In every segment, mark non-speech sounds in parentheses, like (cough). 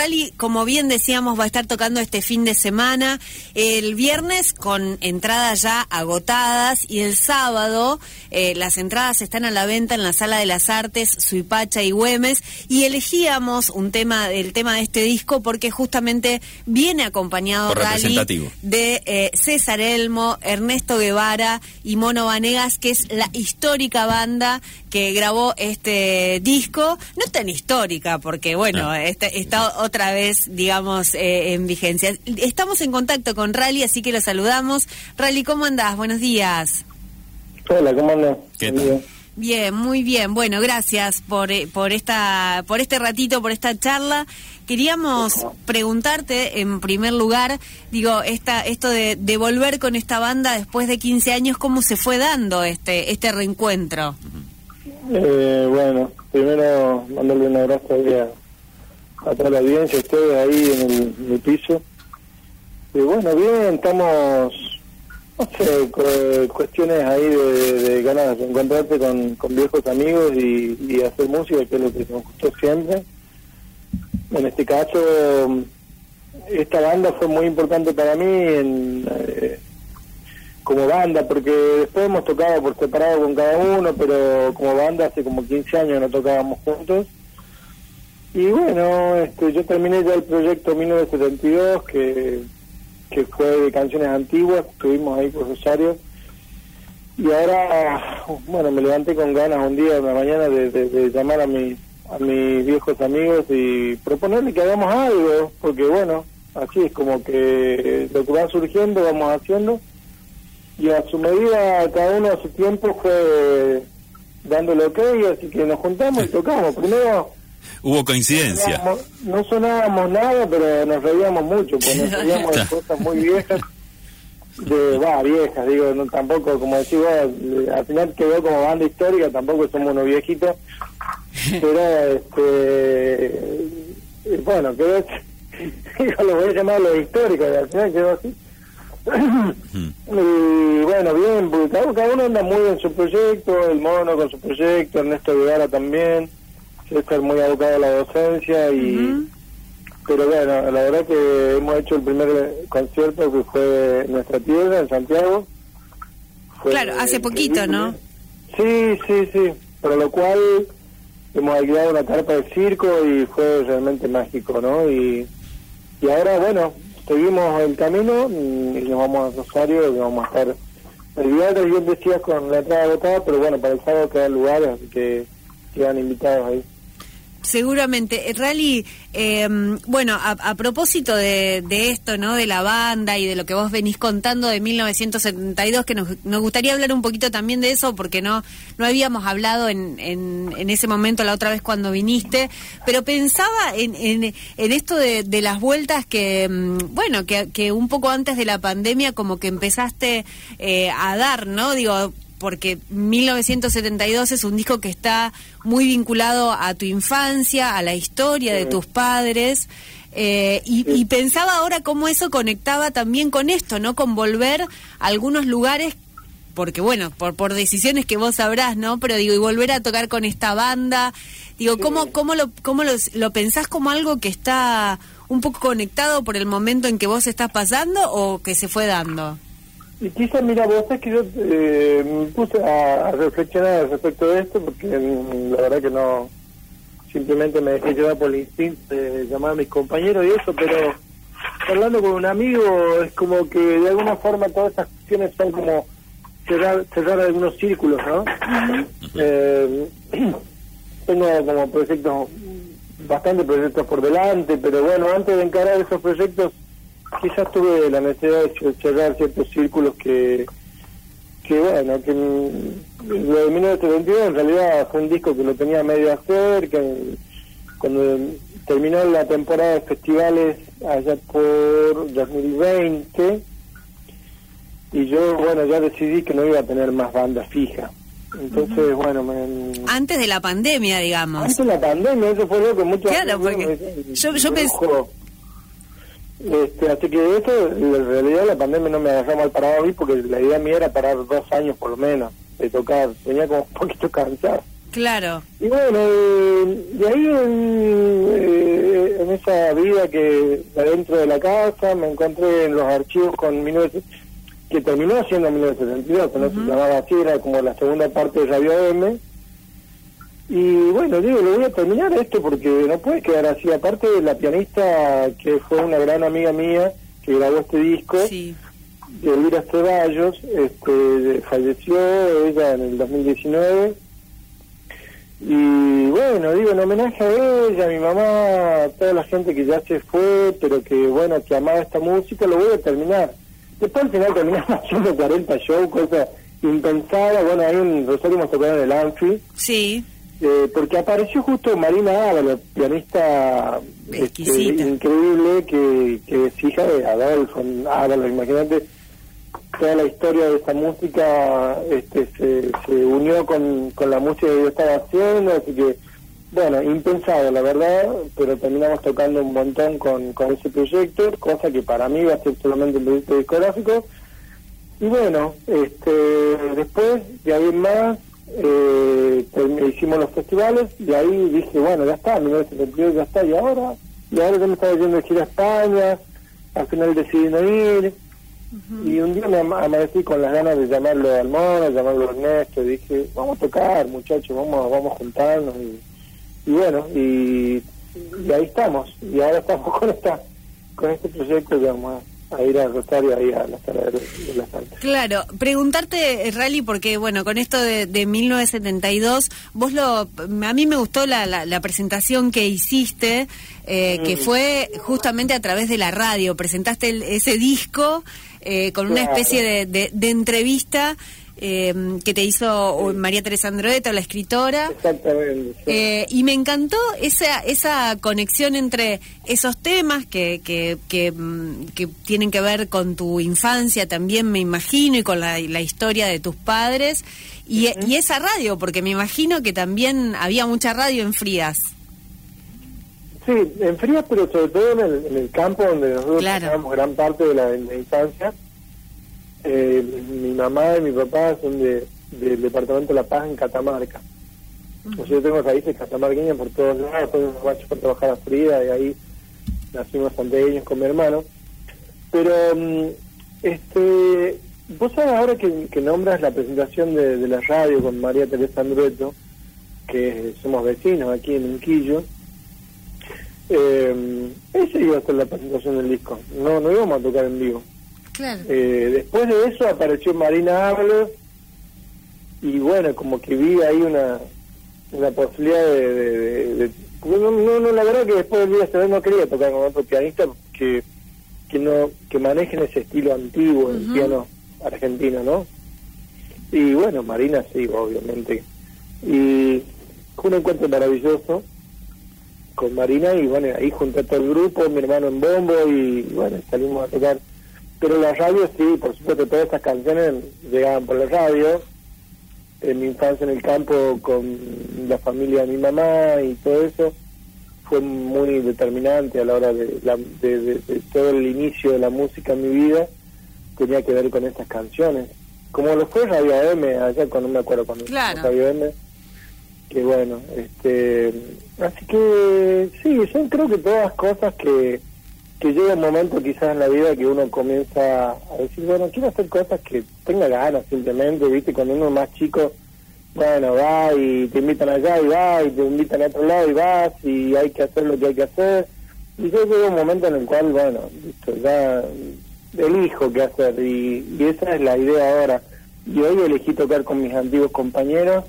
Rally, como bien decíamos, va a estar tocando este fin de semana, el viernes con entradas ya agotadas y el sábado eh, las entradas están a la venta en la Sala de las Artes, Suipacha y Güemes y elegíamos un tema, el tema de este disco porque justamente viene acompañado Rally de eh, César Elmo, Ernesto Guevara y Mono Vanegas, que es la histórica banda que grabó este disco, no tan histórica, porque bueno, está, está, otra vez, digamos, eh, en vigencia. Estamos en contacto con Rally, así que lo saludamos. Rally, ¿cómo andás? Buenos días. Hola, ¿cómo andás? Bien, muy bien. Bueno, gracias por, eh, por, esta, por este ratito, por esta charla. Queríamos preguntarte, en primer lugar, digo, esta, esto de, de volver con esta banda después de 15 años, ¿cómo se fue dando este, este reencuentro? Eh, bueno, primero mandarle un abrazo a, toda la audiencia, ustedes ahí en el, piso. Y bueno, bien, estamos, no sé, cuestiones ahí de, ganas de encontrarte con, viejos amigos y, hacer música, que es lo que nos gustó siempre. En este caso, esta banda fue muy importante para mí en... Eh, como banda, porque después hemos tocado por separado con cada uno, pero como banda hace como 15 años no tocábamos juntos. Y bueno, este, yo terminé ya el proyecto 1972, que, que fue de canciones antiguas, estuvimos ahí por Rosario. Y ahora, bueno, me levanté con ganas un día, una mañana, de, llamar a, mi, a mis viejos amigos y proponerle que hagamos algo, porque bueno, así es como que lo que va surgiendo vamos haciendo y a su medida, cada uno a su tiempo fue dándole ok, así que nos juntamos y tocamos. Primero... Hubo coincidencia. No sonábamos, nada, pero nos reíamos mucho, porque nos (laughs) reíamos de cosas muy viejas. De, va, viejas, digo, no, tampoco, como decís vos, al final quedó como banda histórica, tampoco somos unos viejitos, (laughs) pero este, bueno, quedó, (laughs) yo lo voy a llamar lo histórico, al final quedó así y bueno, bien, cada, uno anda muy en su proyecto, el mono con su proyecto, Ernesto Guevara también, estar muy abocado a la docencia y... Pero bueno, la verdad que hemos hecho el primer concierto que fue nuestra tierra, en Santiago. claro, hace poquito, ¿no? Sí, sí, sí. Por lo cual hemos alquilado una carpa de circo y fue realmente mágico, ¿no? Y, y ahora, bueno, seguimos el camino y nos vamos a Rosario y vamos a estar el viernes yo decía con la entrada agotada pero bueno para el sábado quedan lugares así que quedan invitados ahí Seguramente. Eh, Rally, em, bueno, a, propósito de, esto, ¿no? De la banda y de lo que vos venís contando de 1972, que nos, gustaría hablar un poquito también de eso, porque no, no habíamos hablado en, en, ese momento la otra vez cuando viniste, pero pensaba en, en, esto de, las vueltas que, em, bueno, que, que un poco antes de la pandemia como que empezaste eh, a dar, ¿no? Digo, porque 1972 es un disco que está muy vinculado a tu infancia, a la historia de tus padres. Eh, y, pensaba ahora cómo eso conectaba también con esto, ¿no? Con volver a algunos lugares, porque bueno, por, por decisiones que vos sabrás, ¿no? Pero digo, y volver a tocar con esta banda. Digo, ¿cómo, cómo, lo, cómo lo, lo pensás como algo que está un poco conectado por el momento en que vos estás pasando o que se fue dando? Y quizás, mira, vos es que yo eh, me puse a, reflexionar respecto de esto, porque la verdad que no, simplemente me dejé llevar por el instinto de llamar a mis compañeros y eso, pero hablando con un amigo es como que de alguna forma todas estas cuestiones son como cerrar, cerrar algunos círculos, ¿no? eh, (clears throat) tengo como proyectos, bastante proyectos por delante, pero bueno, antes de encarar esos proyectos quizás tuve la necesidad de cerrar ciertos círculos que, que bueno, que lo de 1972 en realidad fue un disco que lo tenía medio a hacer, que cuando terminó la temporada de festivales allá por 2020, y yo, bueno, ya decidí que no iba a tener más banda fija. Entonces, bueno, me... Antes de la pandemia, digamos. Antes de la pandemia, eso fue lo que muchos... Claro, porque yo, yo pensé... Este, así que eso, en realidad la pandemia no me agarró mal parado a mí porque la idea mía era parar dos años por lo menos de tocar. Venía como un (laughs) poquito cansado. Claro. Y bueno, eh, de ahí en, eh, en esa vida que adentro de la casa me encontré en los archivos con 19, que terminó siendo 1972, que no se llamaba así, era como la segunda parte de Radio M. Y bueno, digo, lo voy a terminar esto porque no puede quedar así. Aparte de la pianista que fue una gran amiga mía que grabó este disco, Sí. Elvira Ceballos, este, falleció ella en el 2019. Y bueno, digo, en homenaje a ella, a mi mamá, a toda la gente que ya se fue, pero que bueno, que amaba esta música, lo voy a terminar. Después al final terminamos (laughs) haciendo 40 shows, cosa impensada. Bueno, ahí en Rosario hemos tocado en el Anfi, Sí. Eh, porque apareció justo Marina Ábalos, pianista este, increíble, que, que es hija de Adolfo Ábalos, imagínate toda la historia de esta música este, se, se unió con, con la música que yo estaba haciendo, así que, bueno, impensado la verdad, pero terminamos tocando un montón con, con ese proyecto, cosa que para mí va a ser solamente un proyecto discográfico. Y bueno, este, después de ahí en más, eh, hicimos los festivales y ahí dije, bueno, ya está, 1972 ya está, y ahora, y ahora yo me estaba yendo de gira a España, al final decidí no ir, y un día me ama- amanecí con las ganas de llamarlo al mono, llamarlo a Ernesto, y dije, vamos a tocar, muchachos, vamos, vamos a juntarnos, y, y bueno, y, y ahí estamos, y ahora estamos (laughs) con esta con este proyecto que vamos a, ir a Rosario, ahí a la sala de, de las Santas. Claro, preguntarte, eh, Rally, porque bueno, con esto de, de 1972, vos lo, a mí me gustó la, la, la presentación que hiciste, eh, que fue justamente a través de la radio, presentaste el- ese disco eh, con una especie de- de entrevista eh, que te hizo María Teresa Androeta, la escritora. Exactamente. sí. Eh, y me encantó esa esa conexión entre esos temas que, que, que, mm, que tienen que ver con tu infancia también, me imagino, y con la, la historia de tus padres, y, y esa radio, porque me imagino que también había mucha radio en Frías. Sí, en Frías, pero sobre todo en el, en el campo donde nosotros Claro. gran parte de la, de la infancia. Eh, mi mamá y mi papá son de, del departamento de La Paz en Catamarca. O sea, yo tengo raíces catamarqueñas por todos lados, después me marcho para trabajar a Frida y ahí nacimos santeños con mi hermano. Pero, mm, este, vos sabés ahora que, que nombras la presentación de, de la radio con María Teresa Andrueto, que somos vecinos aquí en Unquillo, eh, esa iba a ser la presentación del disco, no, no íbamos a tocar en vivo. Claro. Eh, después de eso apareció Marina Ábalos y bueno, como que vi ahí una, una posibilidad de... de- de- de- no, no, no, la verdad que después del día ve no quería tocar con otro pianista que, que no que manejen ese estilo antiguo del Ujú. piano argentino, ¿no? Y bueno, Marina sí, obviamente. Y fue un encuentro maravilloso con Marina y bueno, ahí junté a todo el grupo, mi hermano en bombo y bueno, salimos a tocar. Pero la radio sí, por supuesto, todas estas canciones llegaban por la radio. En mi infancia en el campo con la familia de mi mamá y todo eso fue muy determinante a la hora de, la- de, de- de todo el inicio de la música en mi vida. Tenía que ver con estas canciones. Como lo fue Radio M, allá cuando me acuerdo cuando Claro. Radio M que bueno, este, así que sí, yo creo que todas cosas que, que llega un momento quizás en la vida que uno comienza a decir, bueno, quiero hacer cosas que tenga ganas simplemente, viste, cuando uno es más chico, bueno, va y te invitan allá y va y te invitan a otro lado y vas y hay que hacer lo que hay que hacer. Y yo llega un momento en el cual, bueno, listo, ya elijo qué hacer y, esa es la idea ahora. Y hoy elegí tocar con mis antiguos compañeros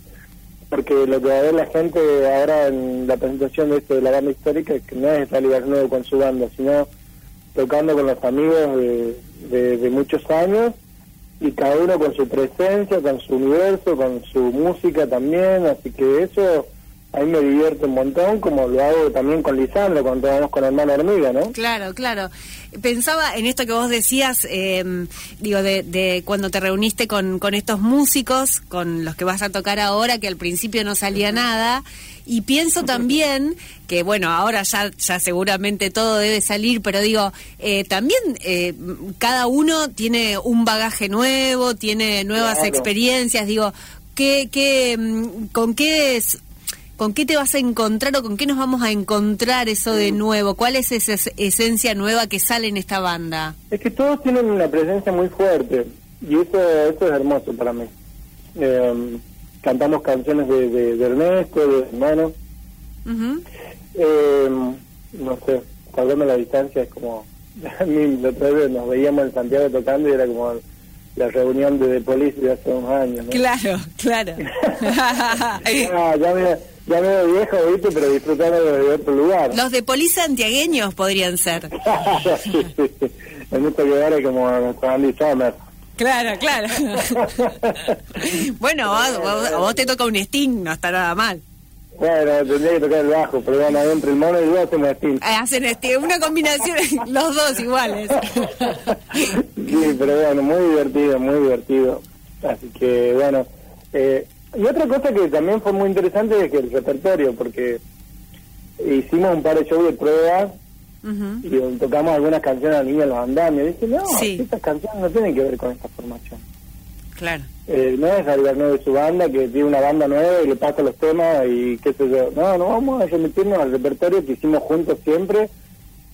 porque lo que va a ver la gente ahora en la presentación de esto de la banda histórica es que no es Rally Nuevo con su banda, sino tocando con los amigos de, de, de muchos años y cada uno con su presencia, con su universo, con su música también, así que eso a mí me divierte un montón, como lo hago también con Lisandro cuando vamos con Hermana Hormiga, ¿no? Claro, claro. Pensaba en esto que vos decías, eh, digo, de, de cuando te reuniste con, con estos músicos, con los que vas a tocar ahora, que al principio no salía nada. Y pienso también que, bueno, ahora ya, ya seguramente todo debe salir, pero digo, eh, también eh, cada uno tiene un bagaje nuevo, tiene nuevas Claro. experiencias, digo, ¿qué, qué, mm, ¿con qué es, ¿Con qué te vas a encontrar o con qué nos vamos a encontrar eso de nuevo? ¿Cuál es esa es- esencia nueva que sale en esta banda? Es que todos tienen una presencia muy fuerte y eso, eso es hermoso para mí. Eh, cantamos canciones de, de, de Ernesto, de hermano. Eh, no sé, guardando la distancia es como... (laughs) A mí la otra vez nos veíamos en Santiago tocando y era como la reunión de The Police de hace unos años. ¿no? Claro, claro. (laughs) (laughs) Ah, ya me, ya me veo viejo, ¿viste? Pero disfrutando de otro lugar. Los de polis santiagueños podrían ser. (laughs) sí, sí, sí. Guevara como Andy Summer. Claro, claro. bueno, a vos, vos te toca un Sting, no está nada mal. Bueno, tendría que tocar el bajo, pero bueno, entre el mono y yo hacemos Sting. Eh, Hacen este, una combinación, (laughs) los dos iguales. Sí, pero bueno, muy divertido, muy divertido. Así que bueno. Eh, y otra cosa que también fue muy interesante es que el repertorio, porque hicimos un par de shows de prueba Ujú. y tocamos algunas canciones a niños en los andamios. Y dije, no, Sí. estas canciones no tienen que ver con esta formación. Claro. Eh, no es algo de su banda, que tiene una banda nueva y le pasa los temas y qué sé yo. No, no vamos a remitirnos al repertorio que hicimos juntos siempre.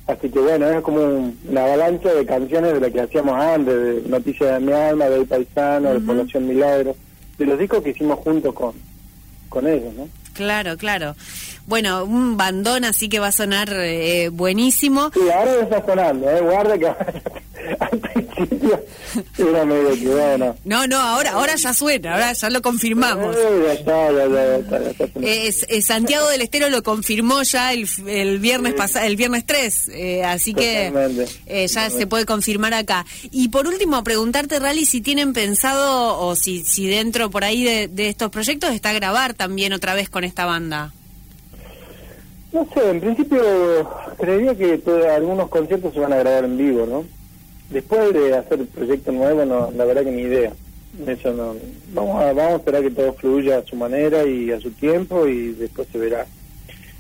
Así que bueno, es como un- una avalancha de canciones de lo que hacíamos antes, de Noticias de mi alma, de El Paisano, de. Población Milagro, de los discos que hicimos juntos con, con ellos, ¿no? Claro, claro. Bueno, un bandón así que va a sonar eh, buenísimo. Sí, ahora ya está sonando, ¿eh? Guarda que (laughs) al principio era medio que bueno. No, no, ahora, ahora ya suena, ahora ya lo confirmamos. Santiago del Estero lo confirmó ya el, el viernes pasado, el viernes 3, eh, así que eh, ya se puede confirmar acá. Y por último, preguntarte, Rally, si tienen pensado o si, si dentro por ahí de, de estos proyectos está grabar también otra vez con esta banda. No sé, en principio creería que algunos conciertos se van a grabar en vivo, ¿no? Después de hacer el proyecto nuevo, no, la verdad que ni idea. Eso no. Vamos a, vamos a esperar que todo fluya a su manera y a su tiempo y después se verá.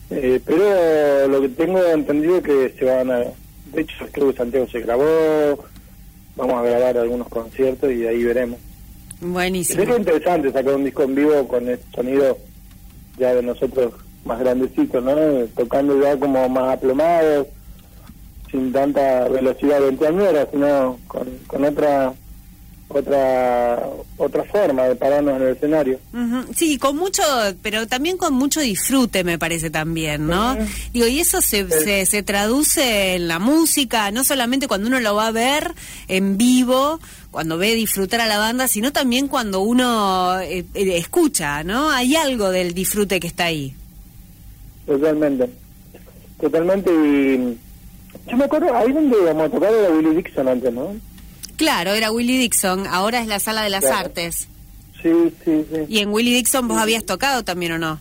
Eh, pero lo que tengo entendido es que se van a. De hecho, creo que Santiago se grabó. Vamos a grabar algunos conciertos y ahí veremos. Buenísimo. Sería interesante sacar un disco en vivo con el sonido ya de nosotros más grandecitos, ¿no? Tocando ya como más aplomados, sin tanta velocidad veinteañera, sino con, con otra otra otra forma de pararnos en el escenario. Ujú, Sí, con mucho, pero también con mucho disfrute, me parece también, ¿no? Digo, y eso se, se, se traduce en la música, no solamente cuando uno lo va a ver en vivo, cuando ve disfrutar a la banda, sino también cuando uno eh, eh, escucha, ¿no? Hay algo del disfrute que está ahí. Totalmente. Totalmente y yo me acuerdo, ahí donde íbamos a tocar era Willie Dixon antes, ¿no? Claro, era Willie Dixon, ahora es la Sala de las Claro. Artes. Sí, sí, sí. Y en Willie Dixon vos habías tocado también, ¿o no?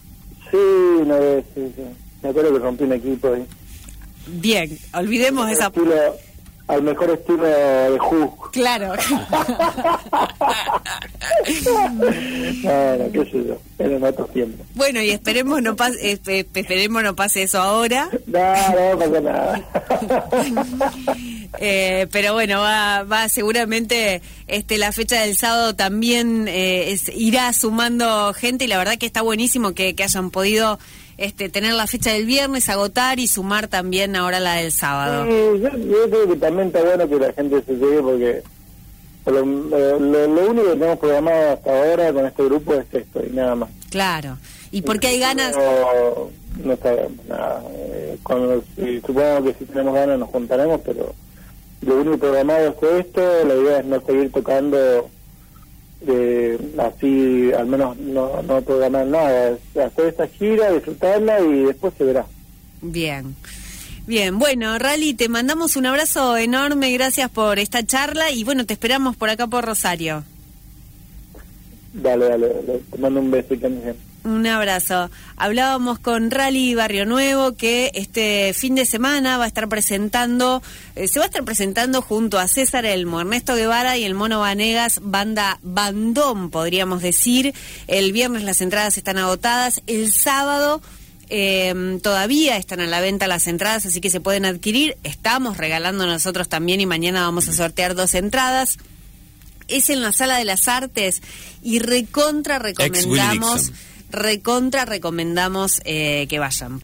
Sí, una vez, sí, sí. Me acuerdo que rompí un equipo ahí. Bien, olvidemos esa... Estilo- al mejor estilo de Who. Claro. No, no, qué sé yo, en otros tiempos. Bueno, y esperemos no pase, eh, eh, esperemos no pase eso ahora. No, no pasa nada. (laughs) Eh, pero bueno, va, va seguramente este la fecha del sábado también eh, es- irá sumando gente y la verdad que está buenísimo que, que hayan podido este tener la fecha del viernes, agotar y sumar también ahora la del sábado. Sí, yo, yo creo que también está bueno que la gente se llegue porque lo, lo- lo único que tenemos programado hasta ahora con este grupo es esto y nada más. Claro. Y porque hay ganas, No, no sabemos nada. Eh, cuando, sí, supongo que si tenemos ganas nos juntaremos, pero lo único programado es esto. La idea es no seguir tocando eh, así, al menos no, no programar nada. Hacer esta gira, disfrutarla y después se verá. bien. Bien, bueno, Rally, te mandamos un abrazo enorme, gracias por esta charla y bueno, te esperamos por acá por Rosario. Dale, dale, dale. te mando un beso y bien. Un abrazo. Hablábamos con Rally Barrio Nuevo que este fin de semana va a estar presentando, eh, se va a estar presentando junto a César Elmo, Ernesto Guevara y el Mono Vanegas, banda bandón, podríamos decir. El viernes las entradas están agotadas. El sábado eh, todavía están a la venta las entradas, así que se pueden adquirir. Estamos regalando nosotros también y mañana vamos a sortear dos entradas. es en la Sala de las Artes y recontra recomendamos, recontra recomendamos eh, que vayan.